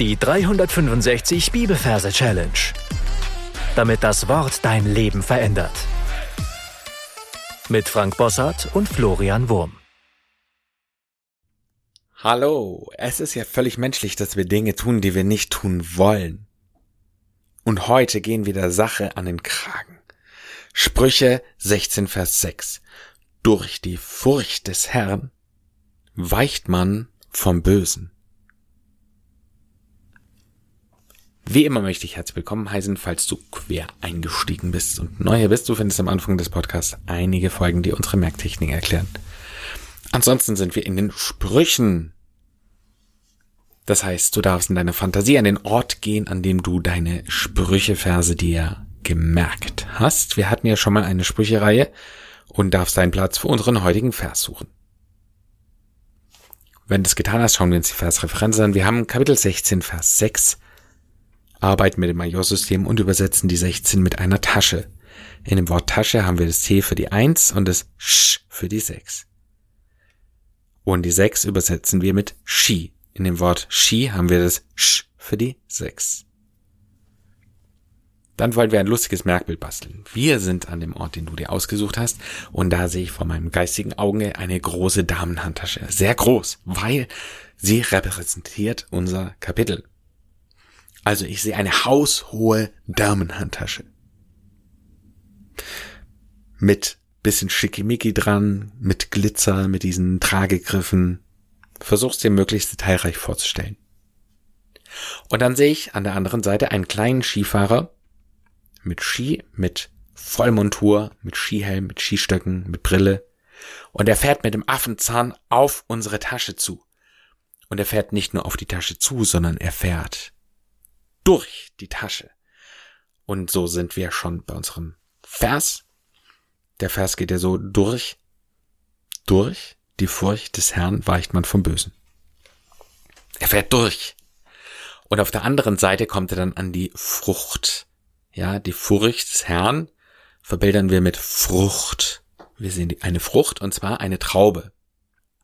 Die 365 Bibelverse Challenge. Damit das Wort dein Leben verändert. Mit Frank Bossart und Florian Wurm. Hallo, es ist ja völlig menschlich, dass wir Dinge tun, die wir nicht tun wollen. Und heute gehen wir der Sache an den Kragen. Sprüche 16, Vers 6. Durch die Furcht des Herrn weicht man vom Bösen. Wie immer möchte ich herzlich willkommen heißen, falls du quer eingestiegen bist und neu hier bist. Du findest am Anfang des Podcasts einige Folgen, die unsere Merktechnik erklären. Ansonsten sind wir in den Sprüchen. Das heißt, du darfst in deiner Fantasie an den Ort gehen, an dem du deine Sprücheverse dir gemerkt hast. Wir hatten ja schon mal eine Sprüchereihe und darfst deinen Platz für unseren heutigen Vers suchen. Wenn du es getan hast, schauen wir uns die Versreferenzen an. Wir haben Kapitel 16, Vers 6 arbeiten mit dem Majorsystem und übersetzen die 16 mit einer Tasche. In dem Wort Tasche haben wir das T für die 1 und das Sch für die 6. Und die 6 übersetzen wir mit Ski. In dem Wort Ski haben wir das Sch für die 6. Dann wollen wir ein lustiges Merkbild basteln. Wir sind an dem Ort, den du dir ausgesucht hast, und da sehe ich vor meinem geistigen Auge eine große Damenhandtasche. Sehr groß, weil sie repräsentiert unser Kapitel. Also ich sehe eine haushohe Damenhandtasche. Mit bisschen Schickimicki dran, mit Glitzer, mit diesen Tragegriffen. Versuch's dir möglichst detailreich vorzustellen. Und dann sehe ich an der anderen Seite einen kleinen Skifahrer mit Ski, mit Vollmontur, mit Skihelm, mit Skistöcken, mit Brille. Und er fährt mit dem Affenzahn auf unsere Tasche zu. Und er fährt nicht nur auf die Tasche zu, sondern er fährt durch die Tasche. Und so sind wir schon bei unserem Vers. Der Vers geht ja so durch, durch die Furcht des Herrn weicht man vom Bösen. Er fährt durch. Und auf der anderen Seite kommt er dann an die Frucht. Ja, die Furcht des Herrn verbildern wir mit Frucht. Wir sehen eine Frucht und zwar eine Traube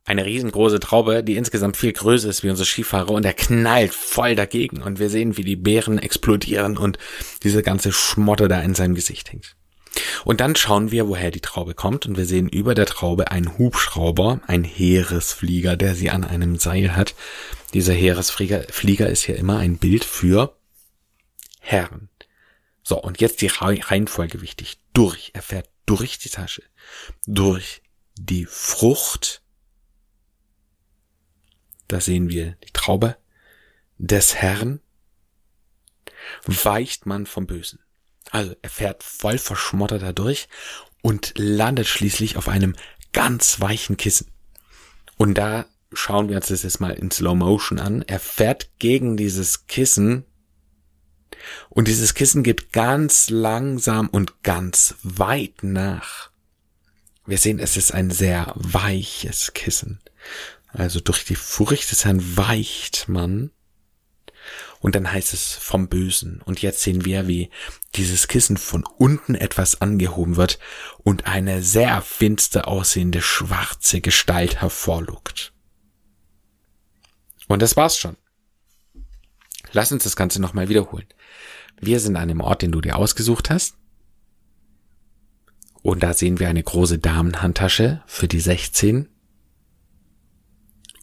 eine riesengroße Traube, die insgesamt viel größer ist wie unser Skifahrer und er knallt voll dagegen und wir sehen, wie die Beeren explodieren und diese ganze Schmotte da in seinem Gesicht hängt. Und dann schauen wir, woher die Traube kommt und wir sehen über der Traube einen Hubschrauber, ein Heeresflieger, der sie an einem Seil hat. Dieser Heeresflieger Flieger ist ja immer ein Bild für Herren. So, und jetzt die Reihenfolge wichtig. Durch, er fährt durch die Tasche, durch die Frucht da sehen wir die Traube des Herrn, weicht man vom Bösen. Also er fährt voll verschmottert dadurch und landet schließlich auf einem ganz weichen Kissen. Und da schauen wir uns das jetzt mal in Slow Motion an. Er fährt gegen dieses Kissen und dieses Kissen geht ganz langsam und ganz weit nach. Wir sehen, es ist ein sehr weiches Kissen. Also durch die Furcht des Herrn weicht man. Und dann heißt es vom Bösen. Und jetzt sehen wir, wie dieses Kissen von unten etwas angehoben wird und eine sehr finster aussehende schwarze Gestalt hervorlugt. Und das war's schon. Lass uns das Ganze nochmal wiederholen. Wir sind an dem Ort, den du dir ausgesucht hast. Und da sehen wir eine große Damenhandtasche für die 16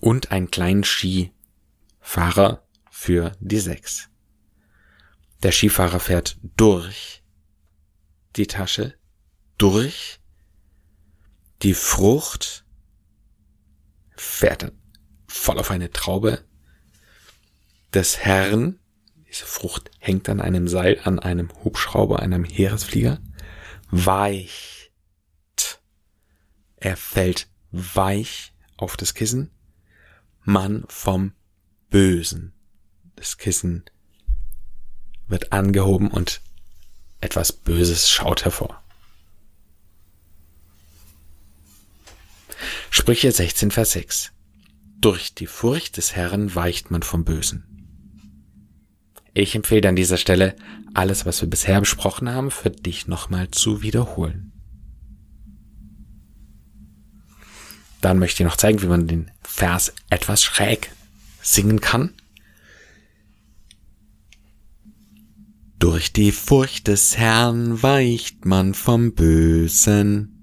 und einen kleinen Skifahrer für die sechs. Der Skifahrer fährt durch die Tasche, durch die Frucht, fährt dann voll auf eine Traube des Herrn. Diese Frucht hängt an einem Seil an einem Hubschrauber, einem Heeresflieger. Weicht. Er fällt weich auf das Kissen man vom Bösen. Das Kissen wird angehoben und etwas Böses schaut hervor. Sprüche 16, Vers 6. Durch die Furcht des Herrn weicht man vom Bösen. Ich empfehle an dieser Stelle, alles, was wir bisher besprochen haben, für dich nochmal zu wiederholen. Dann möchte ich noch zeigen, wie man den Vers etwas schräg singen kann. Durch die Furcht des Herrn weicht man vom Bösen.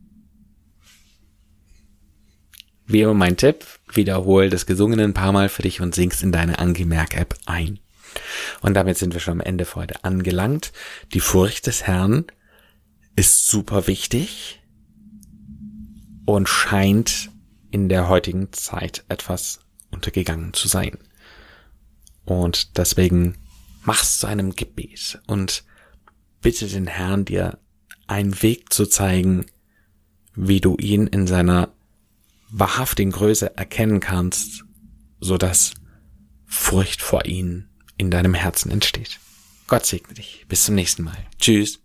Wie immer mein Tipp, wiederhol das Gesungene ein paar Mal für dich und singst in deine Angemerk-App ein. Und damit sind wir schon am Ende für heute angelangt. Die Furcht des Herrn ist super wichtig und scheint in der heutigen Zeit etwas untergegangen zu sein. Und deswegen mach's zu einem Gebet und bitte den Herrn dir einen Weg zu zeigen, wie du ihn in seiner wahrhaftigen Größe erkennen kannst, so dass Furcht vor ihm in deinem Herzen entsteht. Gott segne dich. Bis zum nächsten Mal. Tschüss.